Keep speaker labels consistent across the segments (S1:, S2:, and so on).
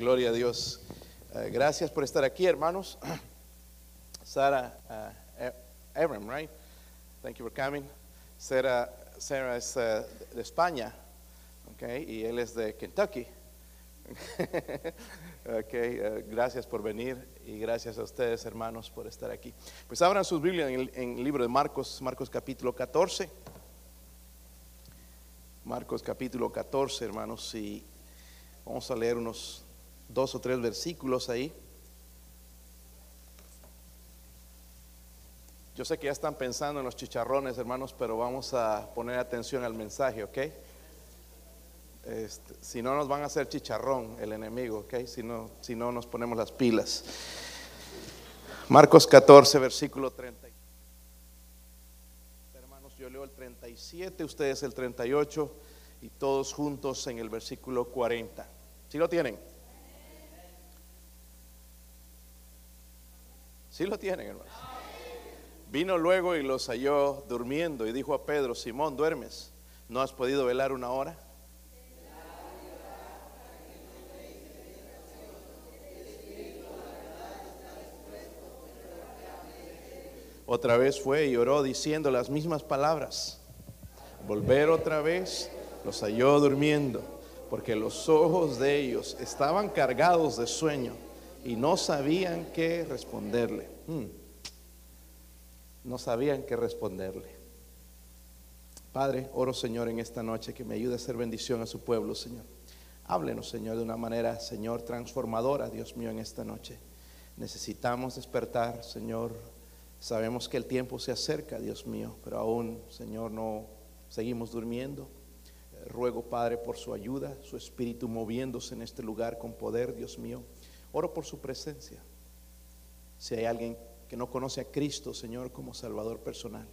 S1: Gloria a Dios. Eh, gracias por estar aquí, hermanos. Sara, uh, Abram, right? Thank you for coming. Sarah, Sarah es uh, de España, okay, y él es de Kentucky. okay, uh, gracias por venir y gracias a ustedes, hermanos, por estar aquí. Pues abran sus Biblias en en el libro de Marcos, Marcos capítulo 14. Marcos capítulo 14, hermanos, y vamos a leer unos dos o tres versículos ahí. Yo sé que ya están pensando en los chicharrones, hermanos, pero vamos a poner atención al mensaje, ¿ok? Este, si no, nos van a hacer chicharrón el enemigo, ¿ok? Si no, si no, nos ponemos las pilas. Marcos 14, versículo 30. Hermanos, yo leo el 37, ustedes el 38 y todos juntos en el versículo 40. ¿Sí lo tienen? ¿Sí lo tienen, hermanos? Vino luego y los halló durmiendo y dijo a Pedro, Simón, ¿duermes? ¿No has podido velar una hora? Otra vez fue y oró diciendo las mismas palabras. Volver otra vez, los halló durmiendo, porque los ojos de ellos estaban cargados de sueño y no sabían qué responderle. Hmm. No sabían qué responderle. Padre, oro Señor en esta noche que me ayude a hacer bendición a su pueblo, Señor. Háblenos, Señor, de una manera, Señor, transformadora, Dios mío, en esta noche. Necesitamos despertar, Señor. Sabemos que el tiempo se acerca, Dios mío, pero aún, Señor, no seguimos durmiendo. Ruego, Padre, por su ayuda, su espíritu moviéndose en este lugar con poder, Dios mío. Oro por su presencia. Si hay alguien que no conoce a Cristo, Señor, como Salvador personal,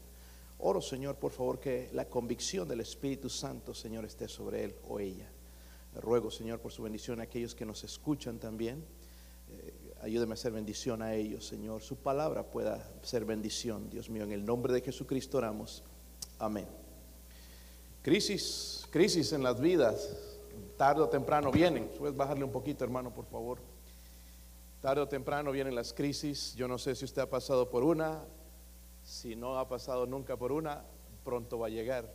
S1: oro, Señor, por favor, que la convicción del Espíritu Santo, Señor, esté sobre él o ella. Ruego, Señor, por su bendición a aquellos que nos escuchan también. Eh, ayúdeme a hacer bendición a ellos, Señor. Su palabra pueda ser bendición, Dios mío. En el nombre de Jesucristo oramos. Amén. Crisis, crisis en las vidas, tarde o temprano vienen. Puedes bajarle un poquito, hermano, por favor. Tarde o temprano vienen las crisis. Yo no sé si usted ha pasado por una. Si no ha pasado nunca por una, pronto va a llegar.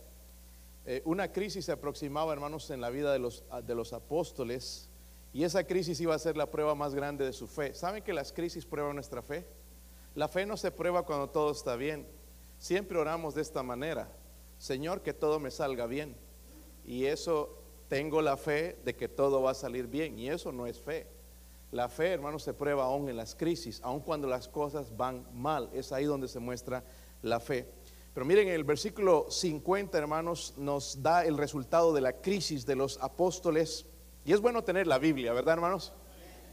S1: Eh, una crisis se aproximaba, hermanos, en la vida de los, de los apóstoles. Y esa crisis iba a ser la prueba más grande de su fe. ¿Saben que las crisis prueban nuestra fe? La fe no se prueba cuando todo está bien. Siempre oramos de esta manera. Señor, que todo me salga bien. Y eso tengo la fe de que todo va a salir bien. Y eso no es fe. La fe, hermanos, se prueba aún en las crisis, aun cuando las cosas van mal. Es ahí donde se muestra la fe. Pero miren, el versículo 50, hermanos, nos da el resultado de la crisis de los apóstoles. Y es bueno tener la Biblia, ¿verdad, hermanos?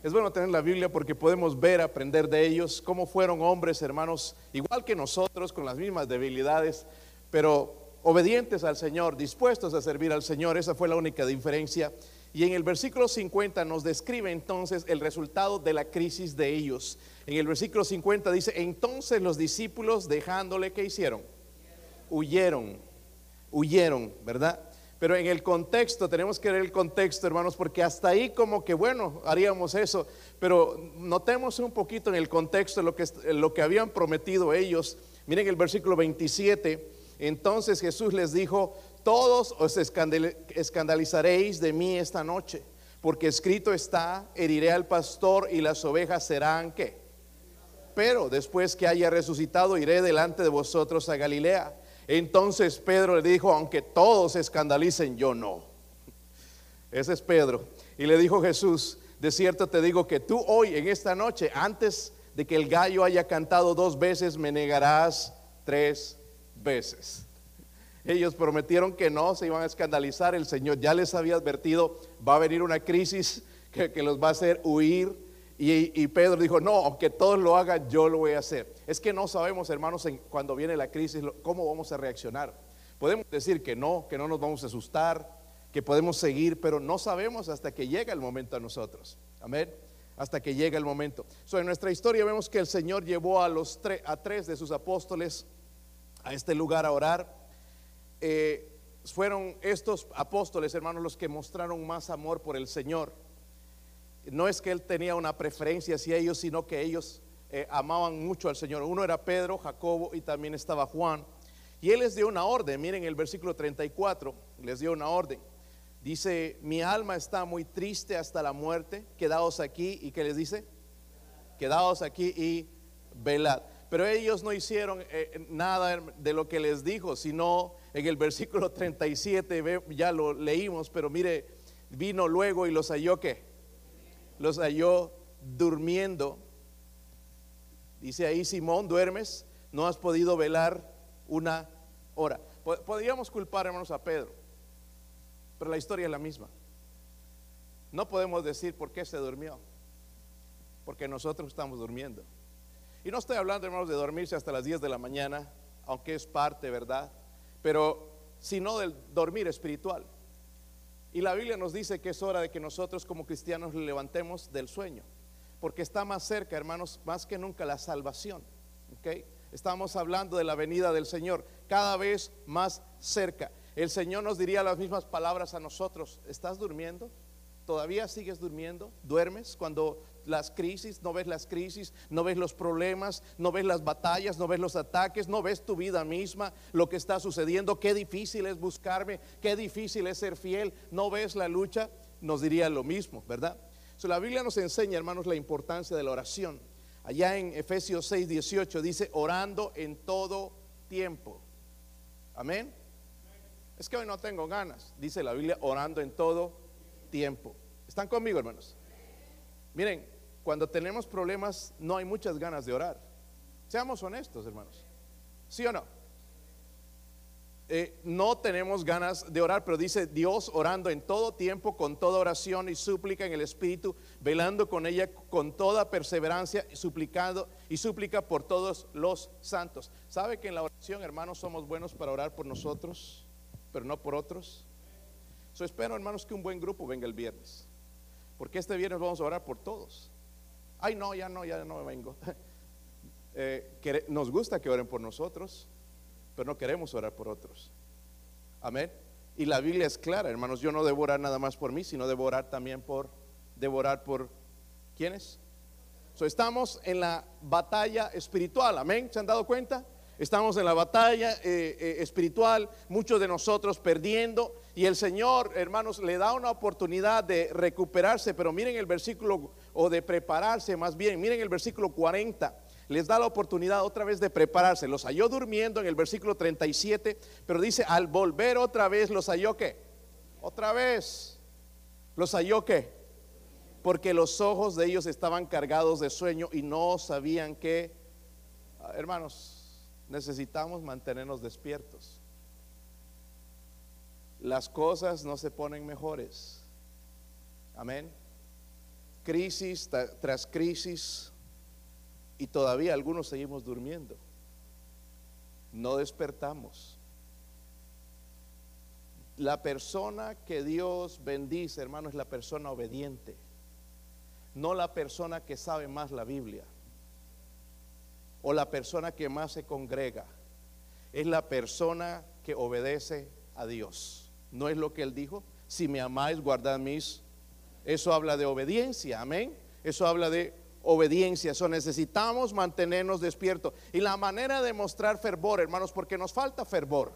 S1: Es bueno tener la Biblia porque podemos ver, aprender de ellos, cómo fueron hombres, hermanos, igual que nosotros, con las mismas debilidades, pero obedientes al Señor, dispuestos a servir al Señor. Esa fue la única diferencia. Y en el versículo 50 nos describe entonces el resultado de la crisis de ellos. En el versículo 50 dice, entonces los discípulos dejándole, ¿qué hicieron? Huyeron, huyeron, ¿verdad? Pero en el contexto, tenemos que ver el contexto, hermanos, porque hasta ahí como que, bueno, haríamos eso, pero notemos un poquito en el contexto lo que, lo que habían prometido ellos. Miren el versículo 27 entonces Jesús les dijo, todos os escandalizaréis de mí esta noche, porque escrito está, heriré al pastor y las ovejas serán qué. Pero después que haya resucitado, iré delante de vosotros a Galilea. Entonces Pedro le dijo, aunque todos escandalicen, yo no. Ese es Pedro. Y le dijo Jesús, de cierto te digo que tú hoy, en esta noche, antes de que el gallo haya cantado dos veces, me negarás tres veces. Ellos prometieron que no se iban a escandalizar. El Señor ya les había advertido, va a venir una crisis que, los va a hacer huir. Y, Pedro dijo, no, aunque todos lo hagan, yo lo voy a hacer. Es que no sabemos, hermanos, cuando viene la crisis, cómo vamos a reaccionar. Podemos decir que no, que no nos vamos a asustar, que podemos seguir, pero no sabemos hasta que llega el momento a nosotros. Amén. Hasta que llega el momento. en nuestra historia vemos que el Señor llevó a los a tres de sus apóstoles a este lugar a orar. Eh, fueron estos apóstoles, hermanos, los que mostraron más amor por el Señor. no es que él tenía una preferencia hacia ellos, sino que ellos eh, amaban mucho al Señor. Uno era Pedro, Jacobo y también estaba Juan. Y él les dio una orden, miren el versículo 34, les dio una orden. Dice, mi alma está muy triste hasta la muerte, quedaos aquí y que les dice, quedaos aquí y velad. Pero ellos no hicieron eh, nada de lo que les dijo, sino en el versículo 37, ya lo leímos, pero mire, vino luego y los halló que, los halló durmiendo. Dice ahí, Simón, duermes, no has podido velar una hora. Podríamos culpar, hermanos, a Pedro, pero la historia es la misma. No podemos decir por qué se durmió, porque nosotros estamos durmiendo. Y no estoy hablando, hermanos, de dormirse hasta las 10 de la mañana, aunque es parte, ¿verdad? Pero sino del dormir espiritual. Y la Biblia nos dice que es hora de que nosotros como cristianos le levantemos del sueño, porque está más cerca, hermanos, más que nunca la salvación. ¿ok? Estamos hablando de la venida del Señor, cada vez más cerca. El Señor nos diría las mismas palabras a nosotros. ¿Estás durmiendo? ¿Todavía sigues durmiendo? ¿Duermes cuando las crisis, no ves las crisis, no ves los problemas, no ves las batallas, no ves los ataques, no ves tu vida misma, lo que está sucediendo, qué difícil es buscarme, qué difícil es ser fiel, no ves la lucha, nos diría lo mismo, ¿verdad? la Biblia nos enseña, hermanos, la importancia de la oración. Allá en Efesios 6, 18 dice, orando en todo tiempo. Amén. Es que hoy no tengo ganas, dice la Biblia, orando en todo tiempo. ¿Están conmigo, hermanos? Miren, cuando tenemos problemas no hay muchas ganas de orar. Seamos honestos, hermanos. ¿Sí o no? Eh, no tenemos ganas de orar, pero dice Dios orando en todo tiempo, con toda oración y súplica en el Espíritu, velando con ella con toda perseverancia suplicando y súplica por todos los santos. ¿Sabe que en la oración, hermanos, somos buenos para orar por nosotros, pero no por otros? So, espero, hermanos, que un buen grupo venga el viernes, porque este viernes vamos a orar por todos. Ay, no, ya no, ya no vengo. Eh, nos gusta que oren por nosotros, pero no queremos orar por otros. Amén. Y la Biblia es clara, hermanos, yo no debo orar nada más por mí, sino debo orar también por, devorar por, ¿quiénes? So, estamos en la batalla espiritual, amén, ¿se han dado cuenta? Estamos en la batalla eh, eh, espiritual, muchos de nosotros perdiendo, y el Señor, hermanos, le da una oportunidad de recuperarse, pero miren el versículo, o de prepararse más bien, miren el versículo 40, les da la oportunidad otra vez de prepararse. Los halló durmiendo en el versículo 37, pero dice, al volver otra vez, los halló qué? Otra vez, los halló qué? Porque los ojos de ellos estaban cargados de sueño y no sabían qué. Ah, hermanos, necesitamos mantenernos despiertos. Las cosas no se ponen mejores. Amén. Crisis tras crisis y todavía algunos seguimos durmiendo. No despertamos. La persona que Dios bendice, hermano, es la persona obediente, no la persona que sabe más la Biblia o la persona que más se congrega. Es la persona que obedece a Dios. ¿No es lo que él dijo? Si me amáis, guardad mis. Eso habla de obediencia, amén. Eso habla de obediencia. Eso necesitamos mantenernos despiertos. Y la manera de mostrar fervor, hermanos, porque nos falta fervor.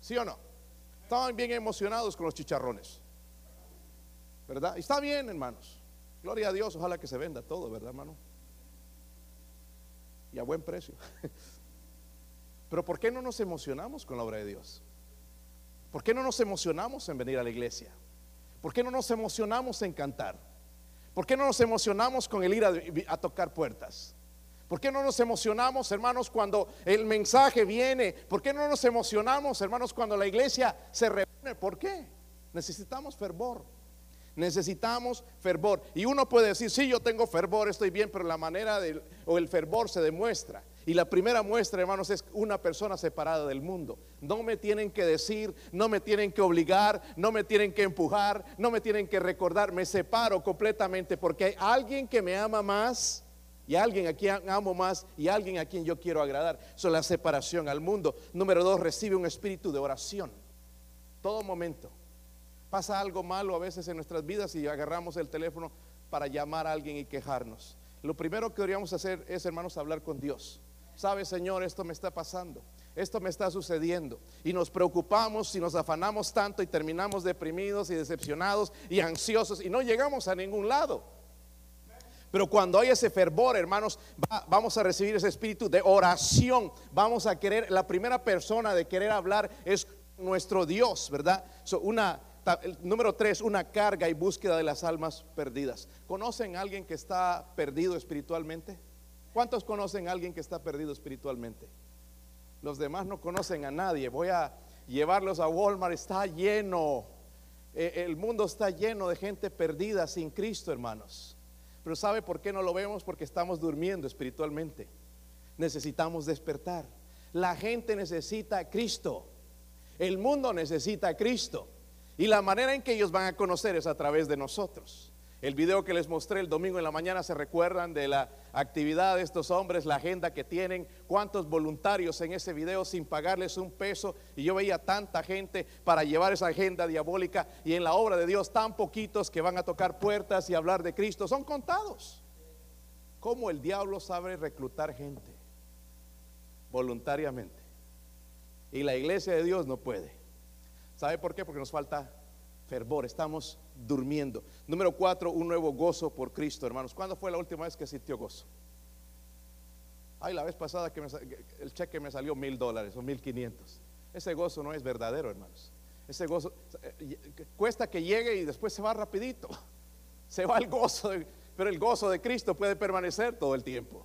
S1: ¿Sí o no? Estaban bien emocionados con los chicharrones. ¿Verdad? Y está bien, hermanos. Gloria a Dios, ojalá que se venda todo, ¿verdad, hermano? y a buen precio. Pero ¿por qué no nos emocionamos con la obra de Dios? ¿Por qué no nos emocionamos en venir a la iglesia? ¿Por qué no nos emocionamos en cantar? ¿Por qué no nos emocionamos con el ir a, tocar puertas? ¿Por qué no nos emocionamos, hermanos, cuando el mensaje viene? ¿Por qué no nos emocionamos, hermanos, cuando la iglesia se reúne? ¿Por qué? Necesitamos fervor. Necesitamos fervor. Y uno puede decir, sí, yo tengo fervor, estoy bien, pero la manera o el fervor se demuestra. Y la primera muestra, hermanos, es una persona separada del mundo. No me tienen que decir, no me tienen que obligar, no me tienen que empujar, no me tienen que recordar. Me separo completamente porque hay alguien que me ama más y alguien a quien amo más y alguien a quien yo quiero agradar. Eso es la separación al mundo. Número dos, recibe un espíritu de oración. Todo momento. Pasa algo malo a veces en nuestras vidas y agarramos el teléfono para llamar a alguien y quejarnos. Lo primero que deberíamos hacer es, hermanos, hablar con Dios. Sabe, Señor, esto me está pasando, esto me está sucediendo. Y nos preocupamos y nos afanamos tanto y terminamos deprimidos y decepcionados y ansiosos y no llegamos a ningún lado. Pero cuando hay ese fervor, hermanos, vamos a recibir ese espíritu de oración. Vamos a querer, la primera persona de querer hablar es nuestro Dios, ¿verdad? una, número tres, una carga y búsqueda de las almas perdidas. ¿Conocen a alguien que está perdido espiritualmente? ¿Cuántos conocen a alguien que está perdido espiritualmente? Los demás no conocen a nadie. Voy a llevarlos a Walmart, está lleno. E, el mundo está lleno de gente perdida sin Cristo, hermanos. Pero ¿sabe por qué no lo vemos? Porque estamos durmiendo espiritualmente. Necesitamos despertar. La gente necesita a Cristo. El mundo necesita a Cristo. Y la manera en que ellos van a conocer es a través de nosotros. El video que les mostré el domingo en la mañana se recuerdan de la actividad de estos hombres, la agenda que tienen, cuántos voluntarios en ese video sin pagarles un peso. Y yo veía tanta gente para llevar esa agenda diabólica y en la obra de Dios tan poquitos que van a tocar puertas y hablar de Cristo. Son contados. ¿Cómo el diablo sabe reclutar gente voluntariamente? Y la iglesia de Dios no puede. ¿Sabe por qué? Porque nos falta fervor, estamos durmiendo. Número cuatro, un nuevo gozo por Cristo, hermanos. ¿Cuándo fue la última vez que sintió gozo? Ay, la vez pasada que el cheque me salió mil dólares o mil quinientos. Ese gozo no es verdadero, hermanos. Ese gozo eh, cuesta que llegue y después se va rapidito. Se va el gozo, pero el gozo de Cristo puede permanecer todo el tiempo.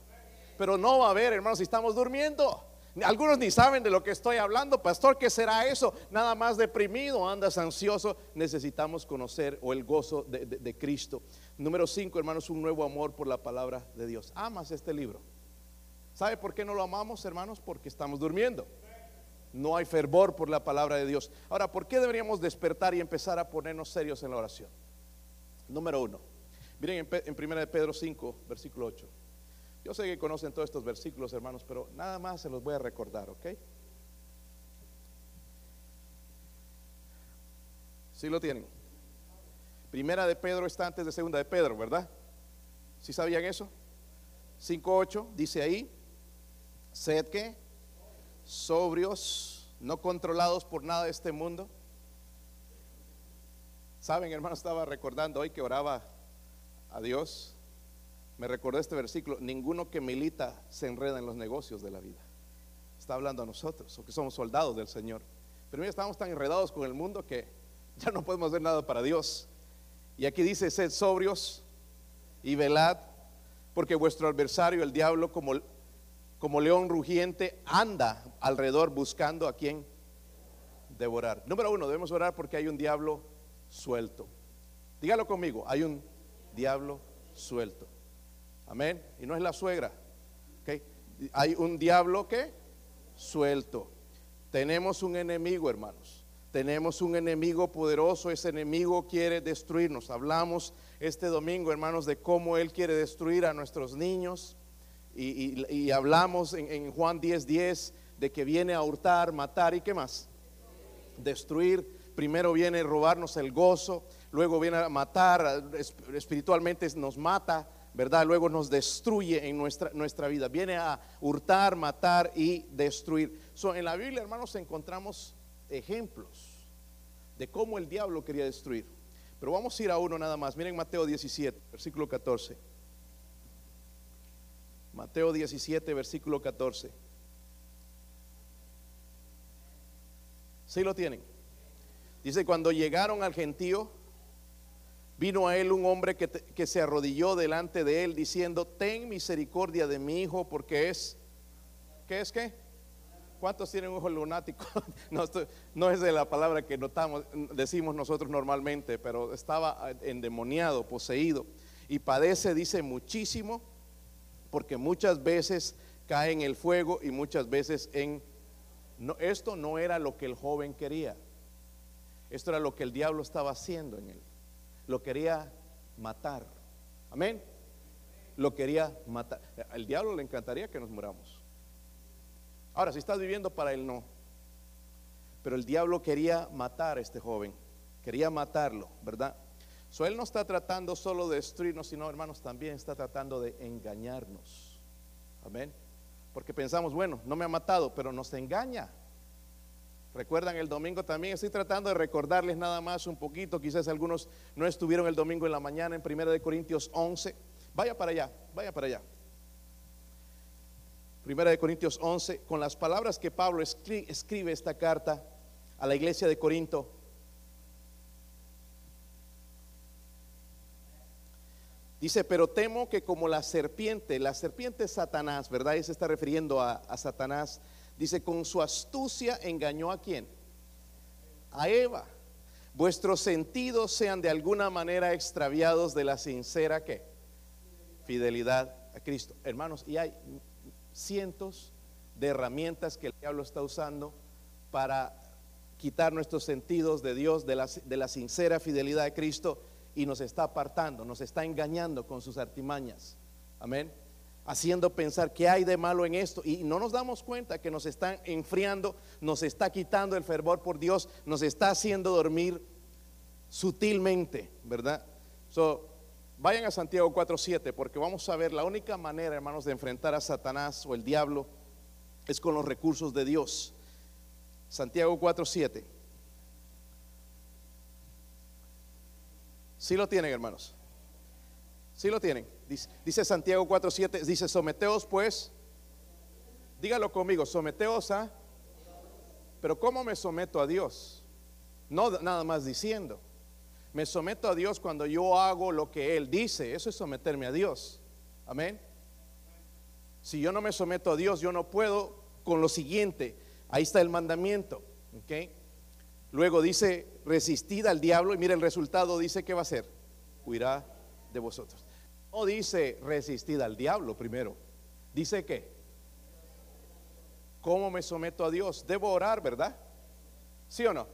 S1: Pero no va a haber, hermanos, si estamos durmiendo. Algunos ni saben de lo que estoy hablando, pastor, ¿qué será eso? Nada más deprimido, andas ansioso. Necesitamos conocer o el gozo de, Cristo. Número cinco, hermanos, un nuevo amor por la palabra de Dios. ¿Amas este libro? ¿Sabe por qué no lo amamos, hermanos? Porque estamos durmiendo. No hay fervor por la palabra de Dios. Ahora, ¿por qué deberíamos despertar y empezar a ponernos serios en la oración? Número uno. Miren en, en 1 Pedro 5, versículo 8. Yo sé que conocen todos estos versículos, hermanos, pero nada más se los voy a recordar, ¿ok? ¿Sí lo tienen? Primera de Pedro está antes de segunda de Pedro, ¿verdad? ¿Sí sabían eso? 5.8 dice ahí, sed que sobrios, no controlados por nada de este mundo. Saben, hermano, estaba recordando hoy que oraba a Dios me recordó este versículo, ninguno que milita se enreda en los negocios de la vida. Está hablando a nosotros, o que somos soldados del Señor. Pero mira, estamos tan enredados con el mundo que ya no podemos hacer nada para Dios. Y aquí dice, sed sobrios y velad, porque vuestro adversario, el diablo, como, como león rugiente, anda alrededor buscando a quien devorar. Número uno, debemos orar porque hay un diablo suelto. Dígalo conmigo, hay un diablo suelto. Amén. Y no es la suegra. Hay un diablo que suelto. Tenemos un enemigo, hermanos. Tenemos un enemigo poderoso. Ese enemigo quiere destruirnos. Hablamos este domingo, hermanos, de cómo él quiere destruir a nuestros niños. Y, hablamos en, Juan 10:10 10, de que viene a hurtar, matar y qué más. Destruir. Primero viene a robarnos el gozo. Luego viene a matar. Espiritualmente nos mata ¿verdad? Luego nos destruye en nuestra, nuestra vida. Viene a hurtar, matar y destruir. en la Biblia, hermanos, encontramos ejemplos de cómo el diablo quería destruir. Pero vamos a ir a uno nada más. Miren Mateo 17, versículo 14. Mateo 17, versículo 14. ¿Sí lo tienen? Dice, cuando llegaron al gentío, Vino a él un hombre que, se arrodilló delante de él diciendo, ten misericordia de mi hijo porque es, ¿qué es qué? ¿Cuántos tienen un hijo lunático? no, es de la palabra que notamos, decimos nosotros normalmente, pero estaba endemoniado, poseído y padece, dice, muchísimo porque muchas veces cae en el fuego y muchas veces en... Esto no era lo que el joven quería, esto era lo que el diablo estaba haciendo en él lo quería matar. Amén. Lo quería matar. Al diablo le encantaría que nos muramos. Ahora, si estás viviendo para él, no. Pero el diablo quería matar a este joven. Quería matarlo, ¿verdad? So, él no está tratando solo de destruirnos, sino, hermanos, también está tratando de engañarnos. Amén. Porque pensamos, bueno, no me ha matado, pero nos engaña. Recuerdan el domingo también, estoy tratando de recordarles nada más un poquito, quizás algunos no estuvieron el domingo en la mañana en 1 de Corintios 11. Vaya para allá, vaya para allá. Primera de Corintios 11, con las palabras que Pablo escribe esta carta a la iglesia de Corinto. Dice, pero temo que como la serpiente, la serpiente es Satanás, ¿verdad? Y se está refiriendo a Satanás. Dice, con su astucia engañó a quién? A Eva. Vuestros sentidos sean de alguna manera extraviados de la sincera ¿qué? fidelidad a Cristo. Hermanos, y hay cientos de herramientas que el diablo está usando para quitar nuestros sentidos de Dios, de la, de la sincera fidelidad de Cristo, y nos está apartando, nos está engañando con sus artimañas. Amén. Haciendo pensar que hay de malo en esto. Y no nos damos cuenta que nos están enfriando, nos está quitando el fervor por Dios, nos está haciendo dormir sutilmente, ¿verdad? So, Vayan a Santiago 4.7 porque vamos a ver la única manera, hermanos, de enfrentar a Satanás o el diablo es con los recursos de Dios. Santiago 4.7. ¿Sí lo tienen, hermanos? ¿Sí lo tienen? Dice, dice Santiago 4.7, dice, someteos pues, dígalo conmigo, someteos a... Pero ¿cómo me someto a Dios? No nada más diciendo. Me someto a Dios cuando yo hago lo que Él dice. Eso es someterme a Dios. Amén. Si yo no me someto a Dios, yo no puedo con lo siguiente. Ahí está el mandamiento. Luego dice, resistid al diablo y mire el resultado, dice que va a ser, huirá de vosotros. No dice resistid al diablo primero. Dice que, ¿cómo me someto a Dios? Debo orar, ¿verdad? ¿Sí o no?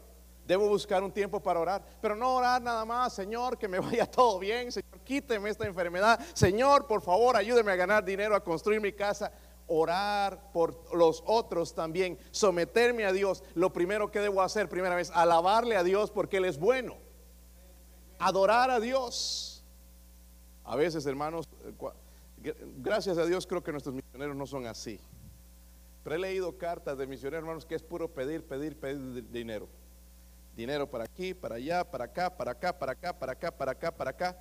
S1: Debo buscar un tiempo para orar, pero no orar nada más, Señor, que me vaya todo bien, Señor, quíteme esta enfermedad, Señor, por favor, ayúdeme a ganar dinero, a construir mi casa. Orar por los otros también, someterme a Dios. Lo primero que debo hacer, primera vez, alabarle a Dios porque Él es bueno. Adorar a Dios. A veces, hermanos, eh, gracias a Dios creo que nuestros misioneros no son así. Pero he leído cartas de misioneros, hermanos, que es puro pedir, pedir, pedir dinero. Dinero para aquí, para allá, para acá, para acá, para acá, para acá, para acá, para acá.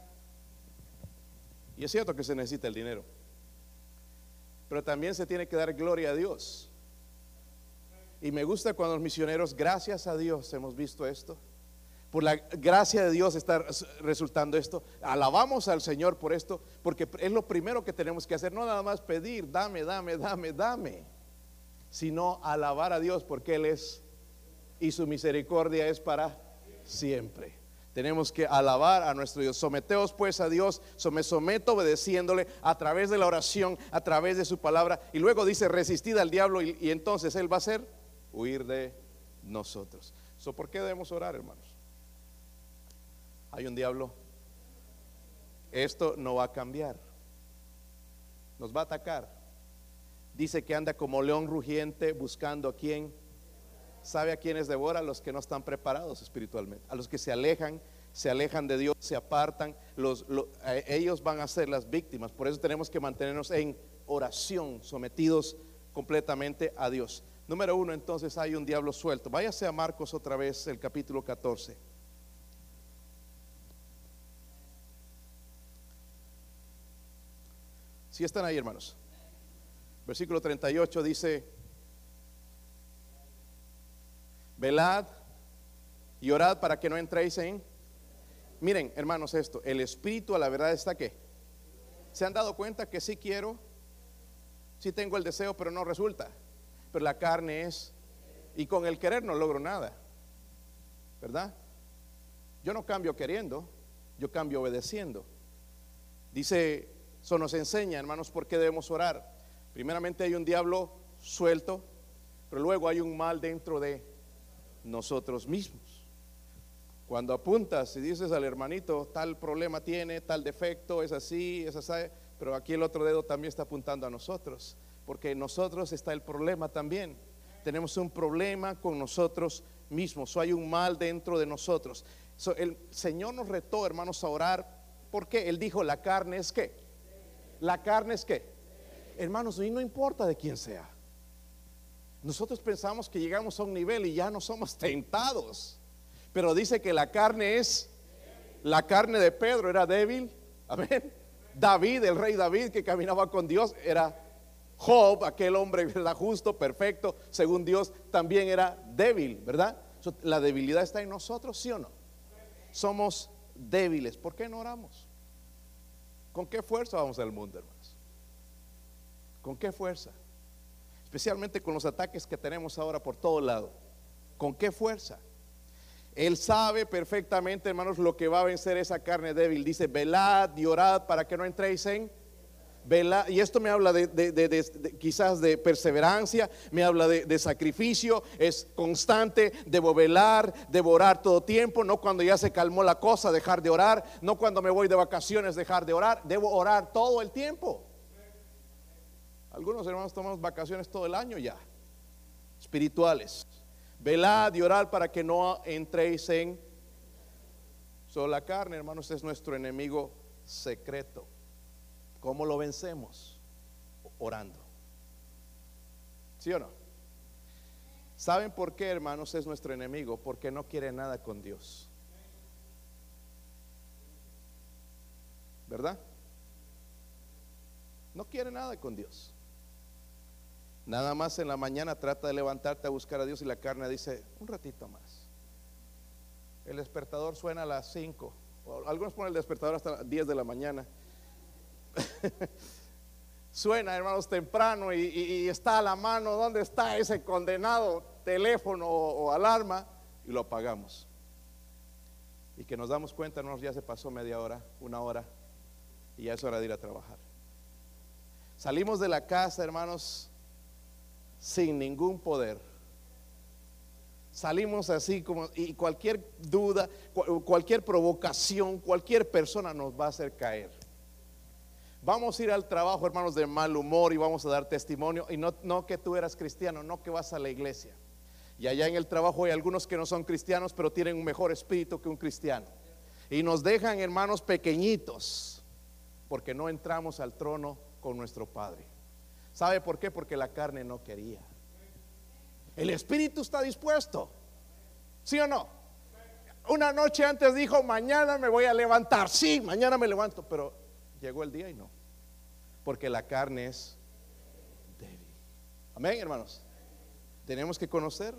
S1: Y es cierto que se necesita el dinero. Pero también se tiene que dar gloria a Dios. Y me gusta cuando los misioneros, gracias a Dios, hemos visto esto. Por la gracia de Dios está resultando esto. Alabamos al Señor por esto, porque es lo primero que tenemos que hacer. No nada más pedir, dame, dame, dame, dame. Sino alabar a Dios porque Él es y su misericordia es para siempre. Tenemos que alabar a nuestro Dios. Someteos pues a Dios, me someto obedeciéndole a través de la oración, a través de su palabra. Y luego dice, resistid al diablo y, entonces Él va a hacer huir de nosotros. So, ¿Por qué debemos orar, hermanos? Hay un diablo. Esto no va a cambiar. Nos va a atacar. Dice que anda como león rugiente buscando a quien sabe a quienes devora, a los que no están preparados espiritualmente, a los que se alejan, se alejan de Dios, se apartan, los, ellos van a ser las víctimas. Por eso tenemos que mantenernos en oración, sometidos completamente a Dios. Número uno, entonces hay un diablo suelto. Váyase a Marcos otra vez, el capítulo 14. Si están ahí, hermanos. Versículo 38 dice, velad y orad para que no entréis en... Miren, hermanos, esto, el espíritu a la verdad está que... ¿Se han dado cuenta que sí quiero? Sí tengo el deseo, pero no resulta. Pero la carne es... Y con el querer no logro nada. ¿Verdad? Yo no cambio queriendo, yo cambio obedeciendo. Dice, eso nos enseña, hermanos, por qué debemos orar. Primeramente hay un diablo suelto, pero luego hay un mal dentro de nosotros mismos. Cuando apuntas y dices al hermanito, tal problema tiene, tal defecto, es así, es así, pero aquí el otro dedo también está apuntando a nosotros, porque en nosotros está el problema también. Tenemos un problema con nosotros mismos, o hay un mal dentro de nosotros. So, el Señor nos retó, hermanos, a orar. ¿Por qué? Él dijo, la carne es qué. La carne es qué. Hermanos, y no importa de quién sea. Nosotros pensamos que llegamos a un nivel y ya no somos tentados. Pero dice que la carne es, la carne de Pedro era débil. Amén. David, el rey David que caminaba con Dios, era Job, aquel hombre ¿verdad? justo, perfecto, según Dios, también era débil, ¿verdad? La debilidad está en nosotros, ¿sí o no? Somos débiles. ¿Por qué no oramos? ¿Con qué fuerza vamos al mundo, hermanos? ¿Con qué fuerza? Especialmente con los ataques que tenemos ahora por todo lado. ¿Con qué fuerza? Él sabe perfectamente, hermanos, lo que va a vencer esa carne débil. Dice, velad y orad para que no entréis en y esto me habla de, quizás de perseverancia, me habla de, sacrificio, es constante, debo velar, debo orar todo tiempo, no cuando ya se calmó la cosa, dejar de orar, no cuando me voy de vacaciones, dejar de orar, debo orar todo el tiempo. Algunos hermanos tomamos vacaciones todo el año ya, espirituales. Velad y orar para que no entréis en... Solo la carne, hermanos, es nuestro enemigo secreto. ¿Cómo lo vencemos? Orando. ¿Sí o no? ¿Saben por qué, hermanos, es nuestro enemigo? Porque no quiere nada con Dios. ¿Verdad? No quiere nada con Dios. Nada más en la mañana trata de levantarte a buscar a Dios y la carne dice, un ratito más. El despertador suena a las 5. Algunos ponen el despertador hasta las 10 de la mañana. Suena, hermanos, temprano y, está a la mano, ¿dónde está ese condenado teléfono o, alarma? Y lo apagamos. Y que nos damos cuenta, hermanos, ya se pasó media hora, una hora, y ya es hora de ir a trabajar. Salimos de la casa, hermanos, sin ningún poder. Salimos así como, y cualquier duda, cualquier provocación, cualquier persona nos va a hacer caer. Vamos a ir al trabajo, hermanos, de mal humor y vamos a dar testimonio. Y no, que tú eras cristiano, no que vas a la iglesia. Y allá en el trabajo hay algunos que no son cristianos, pero tienen un mejor espíritu que un cristiano. Y nos dejan, hermanos, pequeñitos, porque no entramos al trono con nuestro Padre. ¿Sabe por qué? Porque la carne no quería. El espíritu está dispuesto. ¿Sí o no? Una noche antes dijo, mañana me voy a levantar. Sí, mañana me levanto, pero llegó el día y no porque la carne es débil. Amén, hermanos. Tenemos que conocer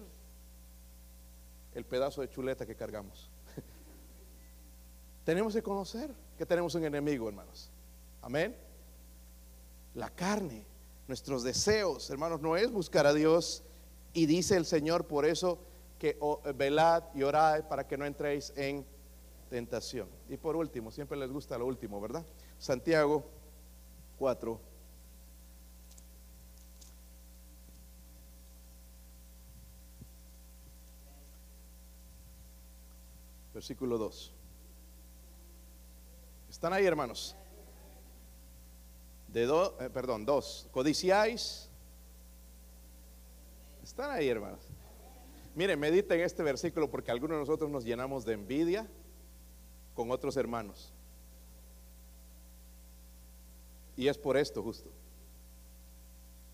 S1: el pedazo de chuleta que cargamos. tenemos que conocer que tenemos un enemigo, hermanos. Amén. La carne, nuestros deseos, hermanos, no es buscar a Dios. Y dice el Señor por eso que velad y orad para que no entréis en tentación. Y por último, siempre les gusta lo último, ¿verdad? Santiago 4. Versículo 2. ¿Están ahí, hermanos? De dos, eh, perdón, dos. Codiciáis. Están ahí, hermanos. Miren, mediten este versículo porque algunos de nosotros nos llenamos de envidia con otros hermanos. Y es por esto justo.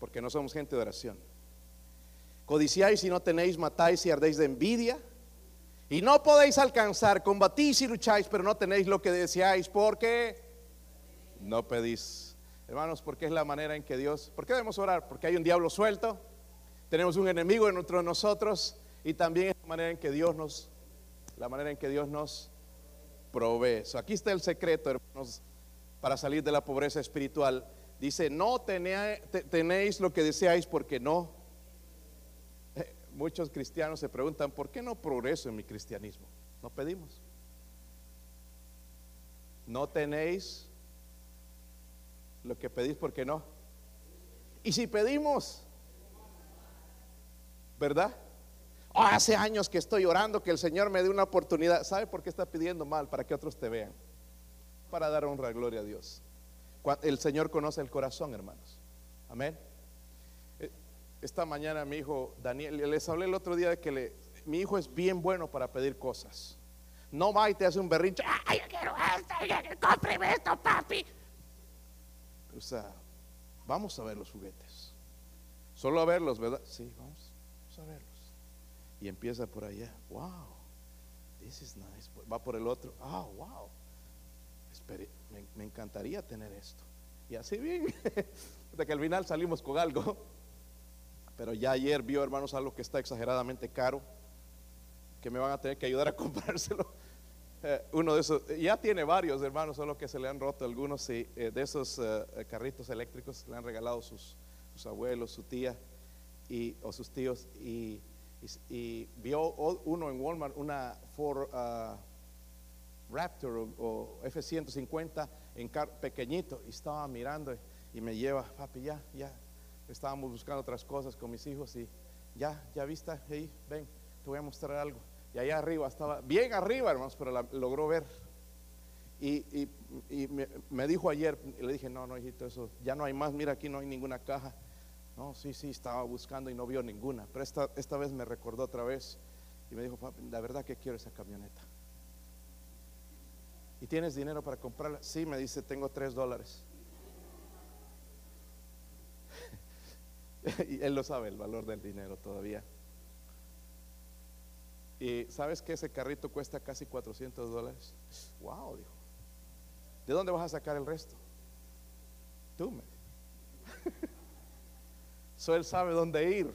S1: Porque no somos gente de oración. Codiciáis y no tenéis, matáis y ardéis de envidia. Y no podéis alcanzar, combatís y lucháis, pero no tenéis lo que deseáis porque no pedís. Hermanos, porque es la manera en que Dios, ¿por qué debemos orar? Porque hay un diablo suelto, tenemos un enemigo dentro de nosotros y también es la manera en que Dios nos, la manera en que Dios nos provee. aquí está el secreto, hermanos, para salir de la pobreza espiritual. Dice, no tenéis lo que deseáis porque no. Muchos cristianos se preguntan, ¿por qué no progreso en mi cristianismo? No pedimos. No tenéis lo que pedís porque no. Y si pedimos, ¿verdad? Hace años que estoy orando que el Señor me dé una oportunidad. ¿Sabe por qué está pidiendo mal? Para que otros te vean para dar honra, gloria a Dios. El Señor conoce el corazón, hermanos. Amén. Eh, esta mañana mi hijo Daniel, les hablé el otro día de que mi hijo es bien bueno para pedir cosas. No va y te hace un berrinche. ¡Ay, yo quiero esto! ¡Cómpreme esto, papi! O sea, vamos a ver los juguetes. Solo a verlos, ¿verdad? Sí, vamos a verlos. Y empieza por allá. ¡Wow! This is nice. Va por el otro. ¡Ah, wow! Me, encantaría tener esto. Y así bien. De que al final salimos con algo. Pero ya ayer vio, hermanos, algo que está exageradamente caro, que me van a tener que ayudar a comprárselo. Eh, uno de esos, ya tiene varios, hermanos, solo que se le han roto algunos eh, de esos eh, carritos eléctricos le han regalado sus, abuelos, su tía y, o sus tíos. Y, vio uno en Walmart, una Ford uh, Raptor o, F-150 en pequeñito, y estaba mirando y me lleva, papi, ya, ya, estábamos buscando otras cosas con mis hijos y ya, ya vista, ahí, ven, te voy a mostrar algo. Y allá arriba estaba, bien arriba, hermanos, pero logró ver. Y, me, dijo ayer, y le dije, no, no, hijito, eso ya no hay más, mira, aquí no hay ninguna caja. No, sí, sí, estaba buscando y no vio ninguna. Pero esta, esta vez me recordó otra vez y me dijo, papi, la verdad que quiero esa camioneta. ¿Y tienes dinero para comprarla? Sí, me dice, tengo tres dólares. y él lo sabe, el valor del dinero todavía. Y sabes que ese carrito cuesta casi 400 dólares. Wow, dijo. ¿De dónde vas a sacar el resto? Tú me. so él sabe dónde ir.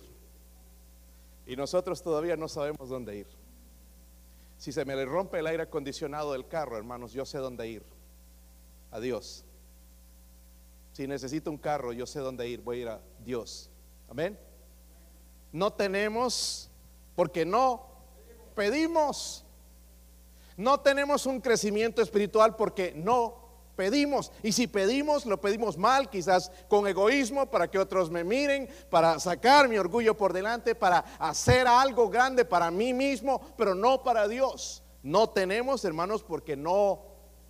S1: Y nosotros todavía no sabemos dónde ir. Si se me le rompe el aire acondicionado del carro, hermanos, yo sé dónde ir. Adiós. Si necesito un carro, yo sé dónde ir. Voy a ir a Dios. Amén. No tenemos, porque no pedimos. No tenemos un crecimiento espiritual porque no pedimos. Y si pedimos, lo pedimos mal, quizás con egoísmo, para que otros me miren, para sacar mi orgullo por delante, para hacer algo grande para mí mismo, pero no para Dios. No tenemos, hermanos, porque no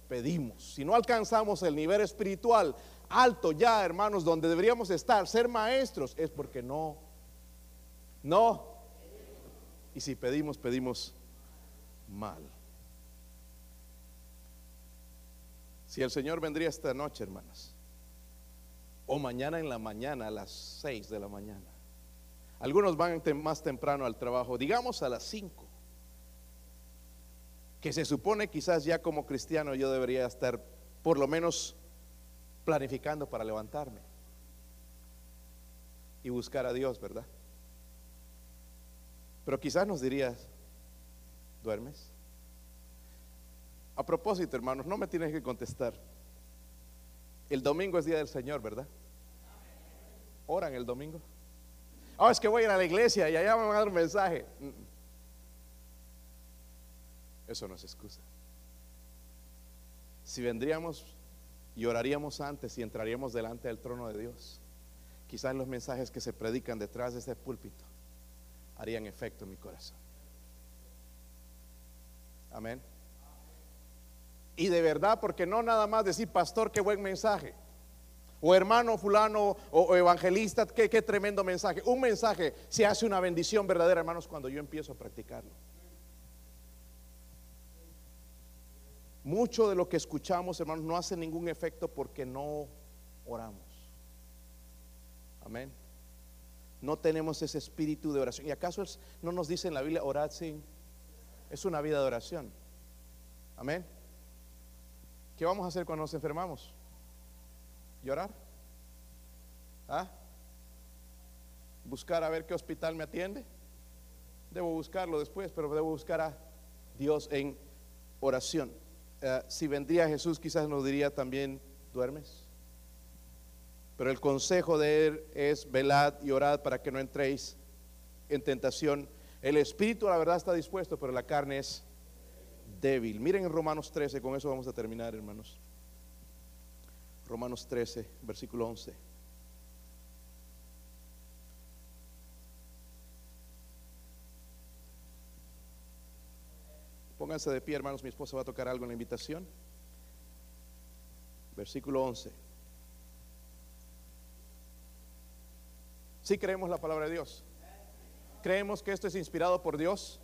S1: pedimos. Si no alcanzamos el nivel espiritual alto ya, hermanos, donde deberíamos estar, ser maestros, es porque no, no. Y si pedimos, pedimos mal. Si el Señor vendría esta noche, hermanas, o mañana en la mañana, a las 6 de la mañana, algunos van más temprano al trabajo, digamos a las 5, que se supone quizás ya como cristiano yo debería estar por lo menos planificando para levantarme y buscar a Dios, ¿verdad? Pero quizás nos dirías, ¿duermes? A propósito, hermanos, no me tienes que contestar. El domingo es día del Señor, ¿verdad? ¿Oran el domingo? Ah, es que voy a ir a la iglesia y allá me van a dar un mensaje. Eso no es excusa. Si vendríamos y oraríamos antes y entraríamos delante del trono de Dios, quizás los mensajes que se predican detrás de ese púlpito harían efecto en mi corazón. Amén. Y de verdad, porque no nada más decir, pastor, qué buen mensaje. O hermano fulano o, evangelista, qué, tremendo mensaje. Un mensaje se hace una bendición verdadera, hermanos, cuando yo empiezo a practicarlo. Mucho de lo que escuchamos, hermanos, no hace ningún efecto porque no oramos. Amén. No tenemos ese espíritu de oración. ¿Y acaso no nos dice en la Biblia, orad sin? Es una vida de oración. Amén. ¿Qué vamos a hacer cuando nos enfermamos? ¿Llorar? ¿Ah? ¿Buscar a ver qué hospital me atiende? Debo buscarlo después, pero debo buscar a Dios en oración. Eh, si vendría Jesús, quizás nos diría también, ¿duermes? Pero el consejo de él es velad y orad para que no entréis en tentación. El espíritu, la verdad, está dispuesto, pero la carne es débil. Miren en Romanos 13, con eso vamos a terminar, hermanos. Romanos 13, versículo 11. Pónganse de pie, hermanos. Mi esposa va a tocar algo en la invitación. Versículo 11. Si creemos la palabra de Dios. Creemos que esto es inspirado por Dios.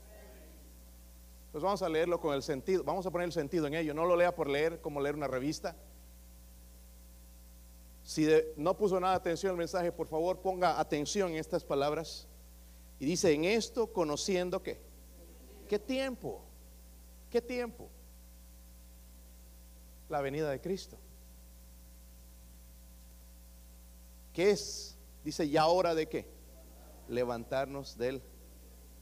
S1: Pues vamos a leerlo con el sentido, vamos a poner el sentido en ello. No lo lea por leer como leer una revista. Si no puso nada atención al mensaje, por favor ponga atención en estas palabras. Y dice, en esto conociendo que, ¿qué tiempo? ¿Qué tiempo? La venida de Cristo. ¿Qué es? Dice, ¿ya hora de qué? Levantarnos del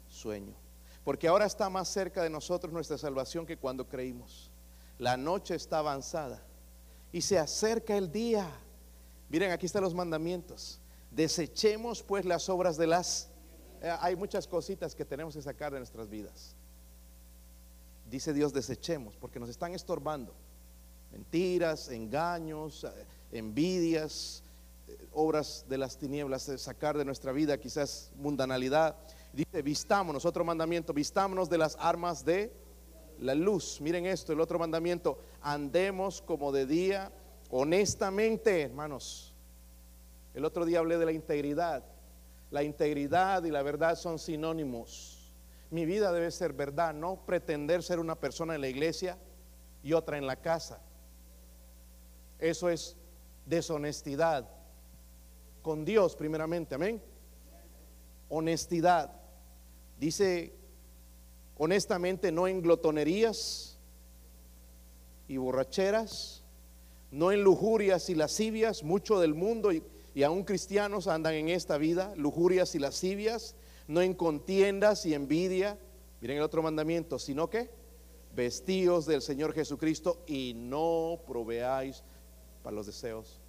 S1: sueño. Porque ahora está más cerca de nosotros nuestra salvación que cuando creímos. La noche está avanzada y se acerca el día. Miren, aquí están los mandamientos. Desechemos pues las obras de las... Eh, hay muchas cositas que tenemos que sacar de nuestras vidas. Dice Dios, desechemos, porque nos están estorbando. Mentiras, engaños, eh, envidias, eh, obras de las tinieblas, sacar de nuestra vida quizás mundanalidad. Dice, vistámonos, otro mandamiento, vistámonos de las armas de la luz. Miren esto, el otro mandamiento, andemos como de día, honestamente, hermanos. El otro día hablé de la integridad. La integridad y la verdad son sinónimos. Mi vida debe ser verdad, no pretender ser una persona en la iglesia y otra en la casa. Eso es deshonestidad. Con Dios primeramente, amén. Honestidad. Dice, honestamente, no en glotonerías y borracheras, no en lujurias y lascivias, mucho del mundo y, y aún cristianos andan en esta vida, lujurias y lascivias, no en contiendas y envidia, miren el otro mandamiento, sino que vestíos del Señor Jesucristo y no proveáis para los deseos